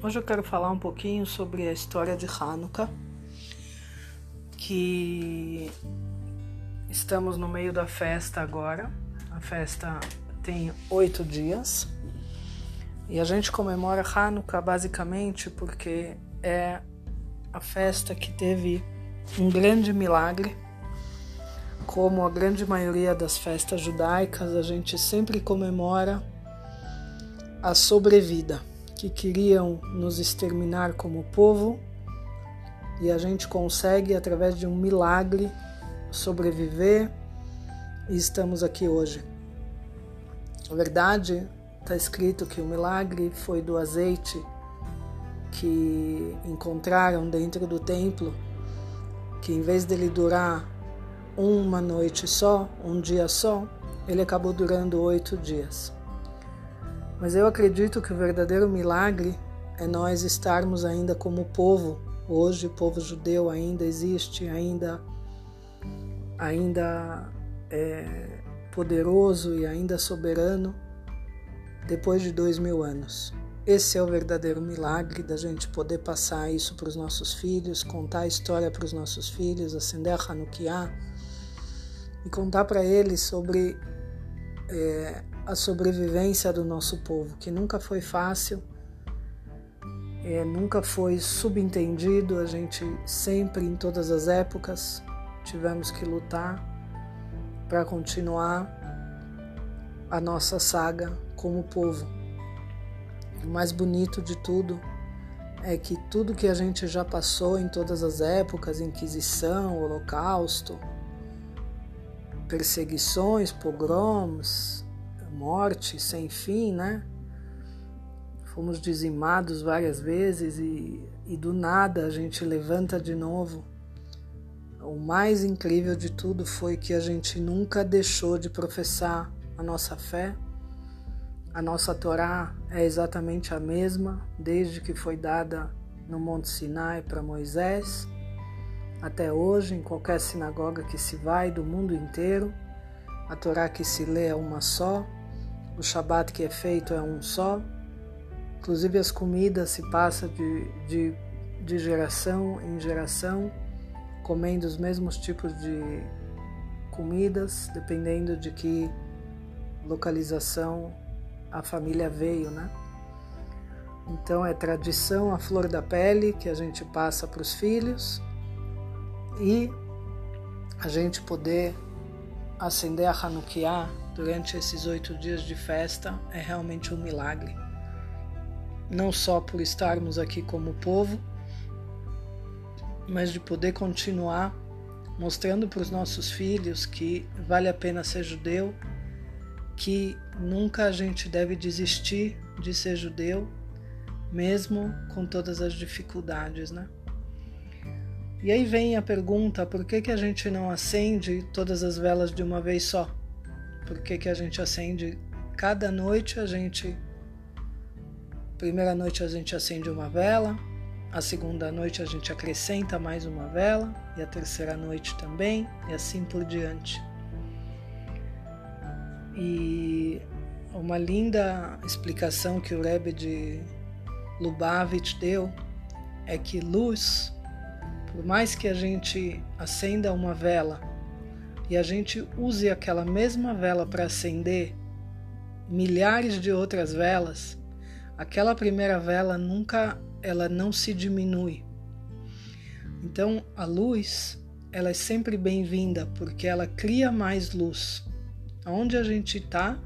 Hoje eu quero falar um pouquinho sobre a história de Hanukkah, que estamos no meio da festa agora. A festa tem oito dias e a gente comemora Hanukkah basicamente porque é a festa que teve um grande milagre. Como a grande maioria das festas judaicas, a gente sempre comemora a sobrevida que queriam nos exterminar como povo e a gente consegue, através de um milagre, sobreviver e estamos aqui hoje. Na verdade, está escrito que o milagre foi do azeite que encontraram dentro do templo, que em vez dele durar uma noite só, um dia só, ele acabou durando oito dias. Mas eu acredito que o verdadeiro milagre é nós estarmos ainda como povo. Hoje, o povo judeu ainda existe, ainda, ainda é poderoso e ainda soberano depois de dois mil anos. Esse é o verdadeiro milagre da gente poder passar isso para os nossos filhos, contar a história para os nossos filhos, acender a Hanukkah e contar para eles sobre é, a sobrevivência do nosso povo, que nunca foi fácil, é, nunca foi subentendido, a gente sempre, em todas as épocas, tivemos que lutar para continuar a nossa saga como povo. O mais bonito de tudo é que tudo que a gente já passou em todas as épocas Inquisição, Holocausto, perseguições, pogroms, morte sem fim, né? Fomos dizimados várias vezes e, e do nada a gente levanta de novo. O mais incrível de tudo foi que a gente nunca deixou de professar a nossa fé. A nossa Torá é exatamente a mesma desde que foi dada no Monte Sinai para Moisés até hoje, em qualquer sinagoga que se vai do mundo inteiro. A Torá que se lê é uma só, o Shabat que é feito é um só. Inclusive as comidas se passa de, de, de geração em geração, comendo os mesmos tipos de comidas, dependendo de que localização a família veio, né? Então é tradição a flor da pele que a gente passa para os filhos e a gente poder acender a Hanukkah durante esses oito dias de festa é realmente um milagre. Não só por estarmos aqui como povo, mas de poder continuar mostrando para os nossos filhos que vale a pena ser judeu, que nunca a gente deve desistir de ser judeu, mesmo com todas as dificuldades, né? E aí vem a pergunta: por que, que a gente não acende todas as velas de uma vez só? Por que, que a gente acende cada noite? A gente. Primeira noite a gente acende uma vela, a segunda noite a gente acrescenta mais uma vela, e a terceira noite também, e assim por diante. E uma linda explicação que o Rebbe de Lubavitch deu é que luz, por mais que a gente acenda uma vela e a gente use aquela mesma vela para acender milhares de outras velas, aquela primeira vela nunca ela não se diminui. Então a luz ela é sempre bem-vinda porque ela cria mais luz. Aonde a gente está,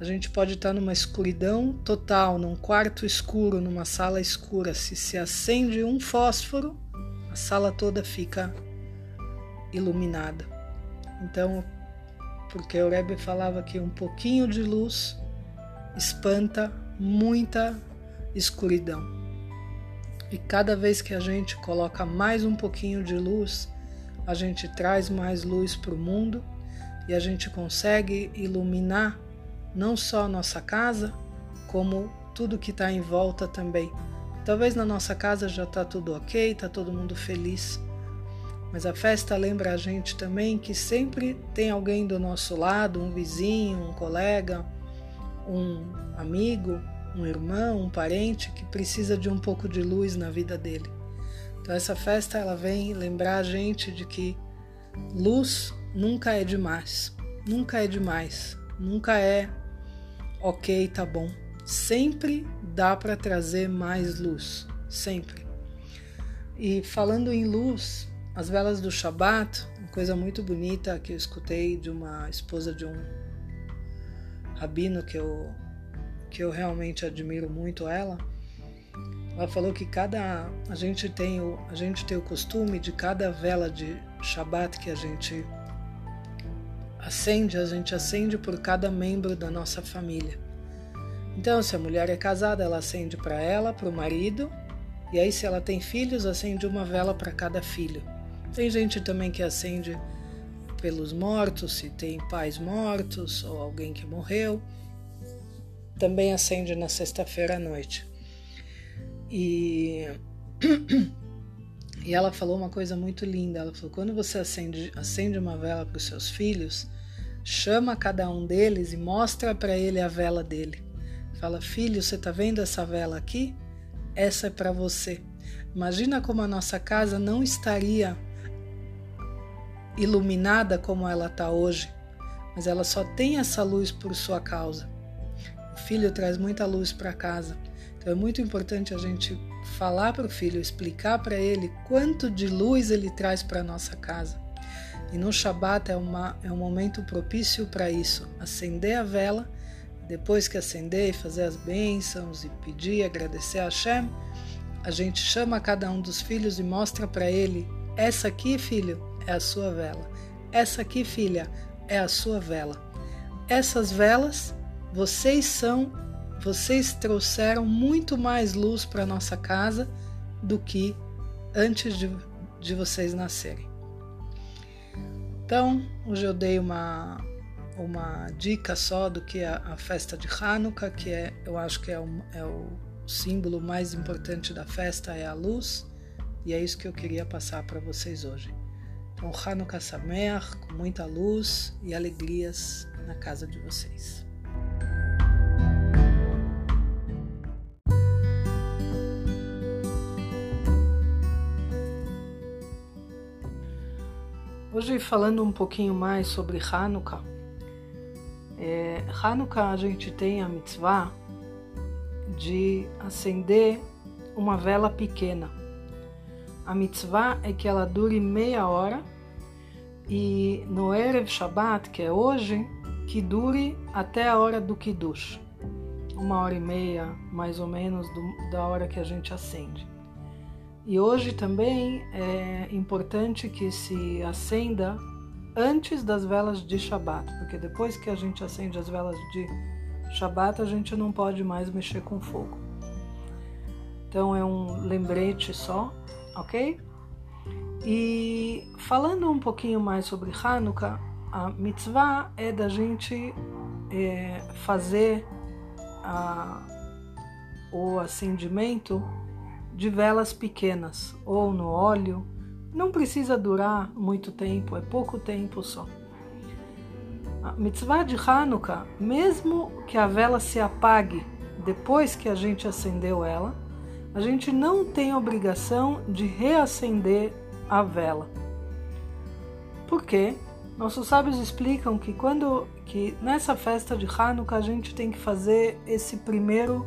a gente pode estar tá numa escuridão total, num quarto escuro, numa sala escura. Se se acende um fósforo, a sala toda fica iluminada. Então, porque o Rebbe falava que um pouquinho de luz espanta muita escuridão. E cada vez que a gente coloca mais um pouquinho de luz, a gente traz mais luz para o mundo e a gente consegue iluminar não só a nossa casa, como tudo que está em volta também. Talvez na nossa casa já está tudo ok, está todo mundo feliz, mas a festa lembra a gente também que sempre tem alguém do nosso lado, um vizinho, um colega, um amigo, um irmão, um parente que precisa de um pouco de luz na vida dele. Então essa festa ela vem lembrar a gente de que luz nunca é demais, nunca é demais, nunca é ok, tá bom. Sempre dá para trazer mais luz, sempre. E falando em luz, as velas do Shabat, uma coisa muito bonita que eu escutei de uma esposa de um rabino que eu que eu realmente admiro muito ela. Ela falou que cada a gente tem o a gente tem o costume de cada vela de Shabat que a gente acende, a gente acende por cada membro da nossa família. Então, se a mulher é casada, ela acende para ela, para o marido, e aí se ela tem filhos, acende uma vela para cada filho. Tem gente também que acende pelos mortos, se tem pais mortos ou alguém que morreu. Também acende na sexta-feira à noite. E E ela falou uma coisa muito linda. Ela falou: quando você acende, acende uma vela para os seus filhos, chama cada um deles e mostra para ele a vela dele. Fala: filho, você está vendo essa vela aqui? Essa é para você. Imagina como a nossa casa não estaria iluminada como ela está hoje, mas ela só tem essa luz por sua causa. O filho traz muita luz para casa. Então é muito importante a gente falar para o filho, explicar para ele quanto de luz ele traz para nossa casa. E no Shabat é, uma, é um momento propício para isso. Acender a vela, depois que acender, fazer as bênçãos e pedir, agradecer a Hashem, a gente chama cada um dos filhos e mostra para ele: essa aqui, filho, é a sua vela. Essa aqui, filha, é a sua vela. Essas velas, vocês são vocês trouxeram muito mais luz para nossa casa do que antes de, de vocês nascerem. Então, hoje eu dei uma, uma dica só do que é a festa de Hanukkah, que é, eu acho que é, o, é o símbolo mais importante da festa, é a luz, e é isso que eu queria passar para vocês hoje. Então, Hanukkah Sameach, com muita luz e alegrias na casa de vocês. Hoje, falando um pouquinho mais sobre Hanukkah, é, Hanukkah a gente tem a mitzvah de acender uma vela pequena. A mitzvah é que ela dure meia hora e no Erev Shabbat, que é hoje, que dure até a hora do Kiddush, uma hora e meia mais ou menos do, da hora que a gente acende. E hoje também é importante que se acenda antes das velas de Shabat, porque depois que a gente acende as velas de Shabat, a gente não pode mais mexer com fogo. Então é um lembrete só, ok? E falando um pouquinho mais sobre Hanukkah, a mitzvah é da gente é, fazer a, o acendimento de velas pequenas ou no óleo. Não precisa durar muito tempo, é pouco tempo só. A mitzvah de Hanukkah, mesmo que a vela se apague depois que a gente acendeu ela, a gente não tem obrigação de reacender a vela. Por quê? Nossos sábios explicam que quando que nessa festa de Hanukkah a gente tem que fazer esse primeiro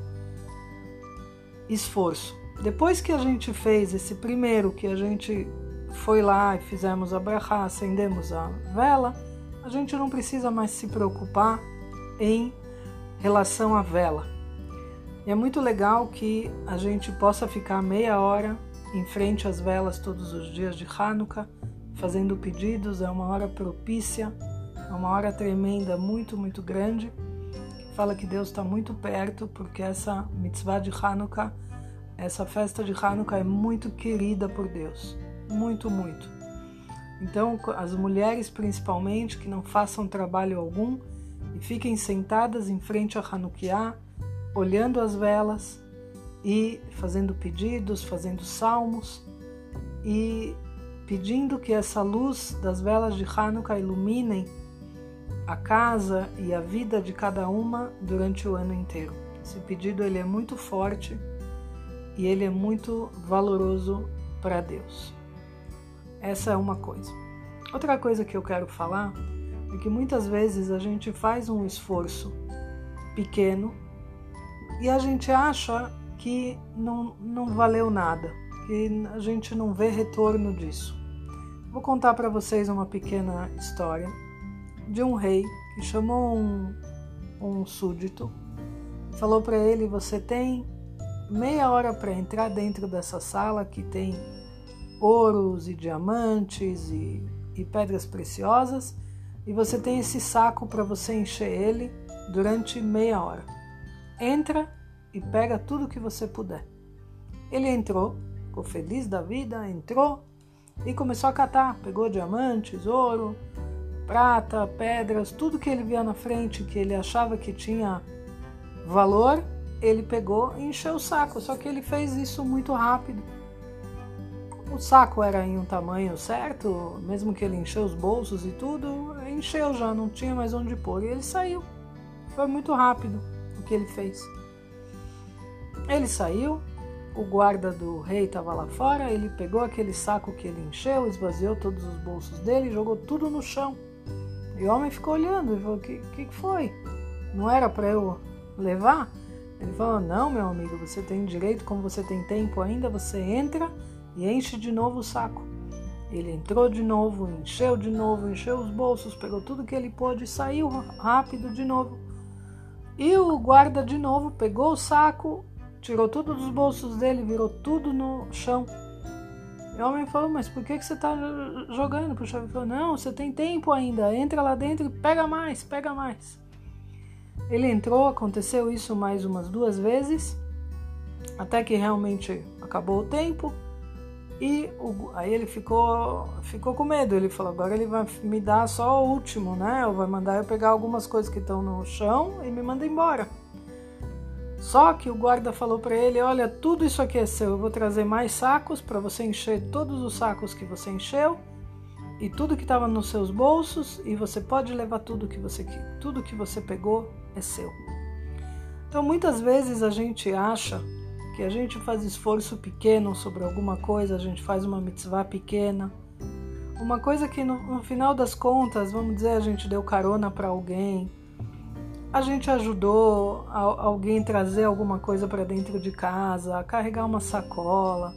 esforço. Depois que a gente fez esse primeiro, que a gente foi lá e fizemos a brachá, acendemos a vela, a gente não precisa mais se preocupar em relação à vela. E é muito legal que a gente possa ficar meia hora em frente às velas todos os dias de Hanukkah, fazendo pedidos, é uma hora propícia, é uma hora tremenda, muito, muito grande. Fala que Deus está muito perto, porque essa mitzvah de Hanukkah essa festa de Hanukkah é muito querida por Deus, muito, muito. Então, as mulheres principalmente que não façam trabalho algum e fiquem sentadas em frente a Hanukkah, olhando as velas e fazendo pedidos, fazendo salmos e pedindo que essa luz das velas de Hanukkah iluminem a casa e a vida de cada uma durante o ano inteiro. Esse pedido ele é muito forte e ele é muito valoroso para Deus. Essa é uma coisa. Outra coisa que eu quero falar é que muitas vezes a gente faz um esforço pequeno e a gente acha que não, não valeu nada, que a gente não vê retorno disso. Vou contar para vocês uma pequena história de um rei que chamou um, um súdito e falou para ele: Você tem meia hora para entrar dentro dessa sala que tem ouros e diamantes e, e pedras preciosas, e você tem esse saco para você encher ele durante meia hora. Entra e pega tudo que você puder. Ele entrou, ficou feliz da vida, entrou e começou a catar. Pegou diamantes, ouro, prata, pedras, tudo que ele via na frente que ele achava que tinha valor, ele pegou e encheu o saco. Só que ele fez isso muito rápido. O saco era em um tamanho certo, mesmo que ele encheu os bolsos e tudo, encheu já, não tinha mais onde pôr. E ele saiu. Foi muito rápido o que ele fez. Ele saiu, o guarda do rei estava lá fora, ele pegou aquele saco que ele encheu, esvaziou todos os bolsos dele e jogou tudo no chão. E o homem ficou olhando e falou: O que, que foi? Não era para eu levar? Ele falou: Não, meu amigo, você tem direito, como você tem tempo ainda, você entra e enche de novo o saco. Ele entrou de novo, encheu de novo, encheu os bolsos, pegou tudo que ele pôde e saiu rápido de novo. E o guarda de novo pegou o saco, tirou tudo dos bolsos dele, virou tudo no chão. E o homem falou: Mas por que, que você está jogando? O chefe falou: Não, você tem tempo ainda, entra lá dentro e pega mais, pega mais. Ele entrou, aconteceu isso mais umas duas vezes, até que realmente acabou o tempo. E o, aí ele ficou, ficou com medo. Ele falou: agora ele vai me dar só o último, né? Ou vai mandar eu pegar algumas coisas que estão no chão e me manda embora. Só que o guarda falou para ele: Olha, tudo isso aqui é seu. Eu vou trazer mais sacos para você encher todos os sacos que você encheu e tudo que estava nos seus bolsos e você pode levar tudo que você tudo que você pegou é seu. Então muitas vezes a gente acha que a gente faz esforço pequeno sobre alguma coisa, a gente faz uma mitzvah pequena, uma coisa que no, no final das contas, vamos dizer, a gente deu carona para alguém, a gente ajudou a, alguém trazer alguma coisa para dentro de casa, carregar uma sacola,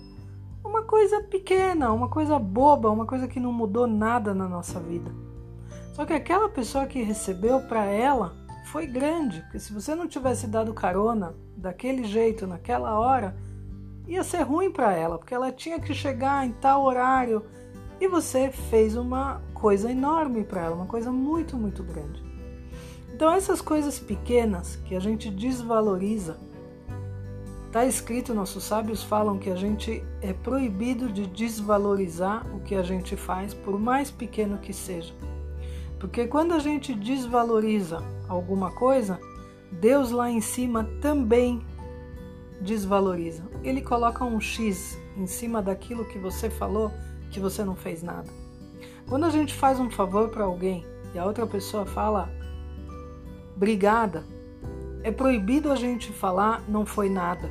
uma coisa pequena, uma coisa boba, uma coisa que não mudou nada na nossa vida. Só que aquela pessoa que recebeu para ela foi grande, porque se você não tivesse dado carona daquele jeito naquela hora, ia ser ruim para ela, porque ela tinha que chegar em tal horário e você fez uma coisa enorme para ela, uma coisa muito, muito grande. Então, essas coisas pequenas que a gente desvaloriza, está escrito, nossos sábios falam que a gente é proibido de desvalorizar o que a gente faz, por mais pequeno que seja. Porque quando a gente desvaloriza alguma coisa, Deus lá em cima também desvaloriza. Ele coloca um X em cima daquilo que você falou que você não fez nada. Quando a gente faz um favor para alguém e a outra pessoa fala Obrigada. É proibido a gente falar não foi nada.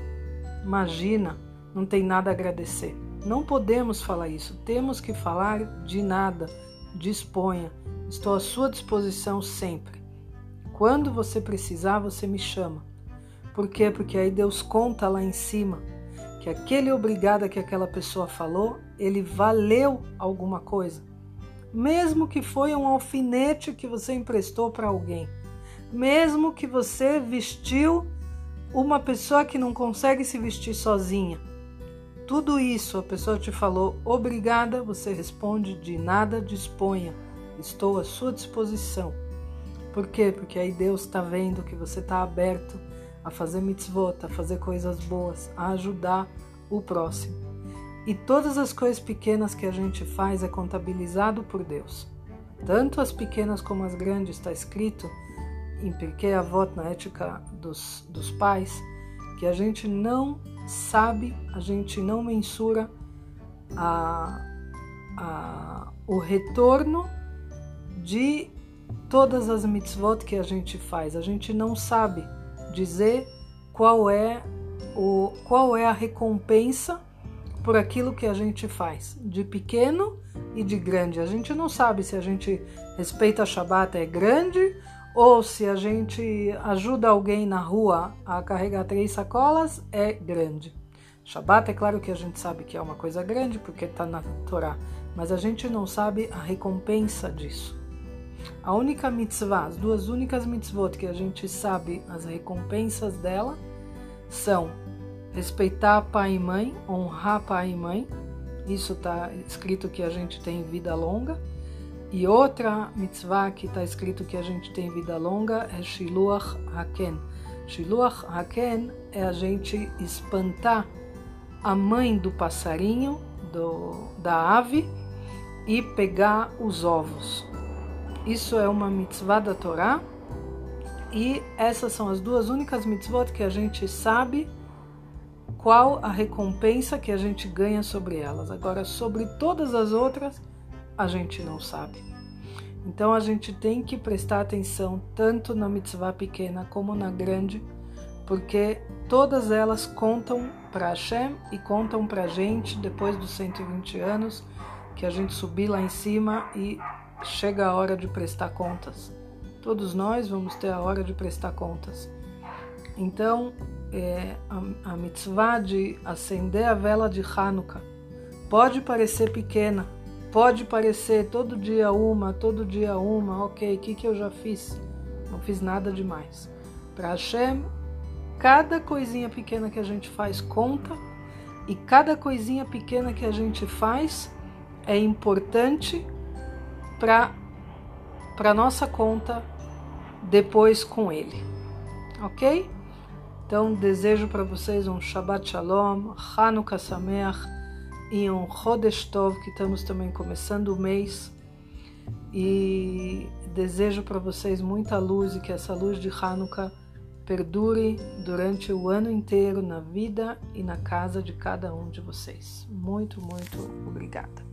Imagina, não tem nada a agradecer. Não podemos falar isso. Temos que falar de nada. Disponha. Estou à sua disposição sempre. Quando você precisar, você me chama. Por quê? Porque aí Deus conta lá em cima que aquele obrigada que aquela pessoa falou, ele valeu alguma coisa. Mesmo que foi um alfinete que você emprestou para alguém mesmo que você vestiu uma pessoa que não consegue se vestir sozinha. Tudo isso a pessoa te falou obrigada, você responde de nada disponha, estou à sua disposição. Por quê? Porque aí Deus está vendo que você está aberto a fazer mitzvot, a fazer coisas boas, a ajudar o próximo. E todas as coisas pequenas que a gente faz é contabilizado por Deus. Tanto as pequenas como as grandes está escrito em Pirkei Avot, na ética dos, dos pais, que a gente não sabe, a gente não mensura a, a, o retorno de todas as mitzvot que a gente faz. A gente não sabe dizer qual é o qual é a recompensa por aquilo que a gente faz, de pequeno e de grande. A gente não sabe se a gente respeita a Shabbat é grande ou se a gente ajuda alguém na rua a carregar três sacolas é grande. Shabbat é claro que a gente sabe que é uma coisa grande porque está na Torá, mas a gente não sabe a recompensa disso. A única mitzvah, as duas únicas mitzvot que a gente sabe as recompensas dela são respeitar pai e mãe, honrar pai e mãe, isso está escrito que a gente tem vida longa, e outra mitzvah que está escrito que a gente tem vida longa é Shiluach Haken. Shiluach Haken é a gente espantar a mãe do passarinho, do, da ave, e pegar os ovos. Isso é uma mitzvah da Torá. E essas são as duas únicas mitzvot que a gente sabe qual a recompensa que a gente ganha sobre elas. Agora, sobre todas as outras, a gente não sabe. Então a gente tem que prestar atenção tanto na mitzvah pequena como na grande, porque todas elas contam para Hashem e contam para a gente depois dos 120 anos que a gente subir lá em cima e chega a hora de prestar contas. Todos nós vamos ter a hora de prestar contas. Então, é, a, a mitzvah de acender a vela de Hanukkah pode parecer pequena, Pode parecer todo dia uma, todo dia uma, ok, o que, que eu já fiz? Não fiz nada demais. Para Hashem, cada coisinha pequena que a gente faz conta e cada coisinha pequena que a gente faz é importante para para nossa conta depois com ele, ok? Então desejo para vocês um Shabbat Shalom, Hanukkah Sameach e um Chodesh Tov, que estamos também começando o mês. E desejo para vocês muita luz e que essa luz de Hanukkah perdure durante o ano inteiro na vida e na casa de cada um de vocês. Muito, muito obrigada.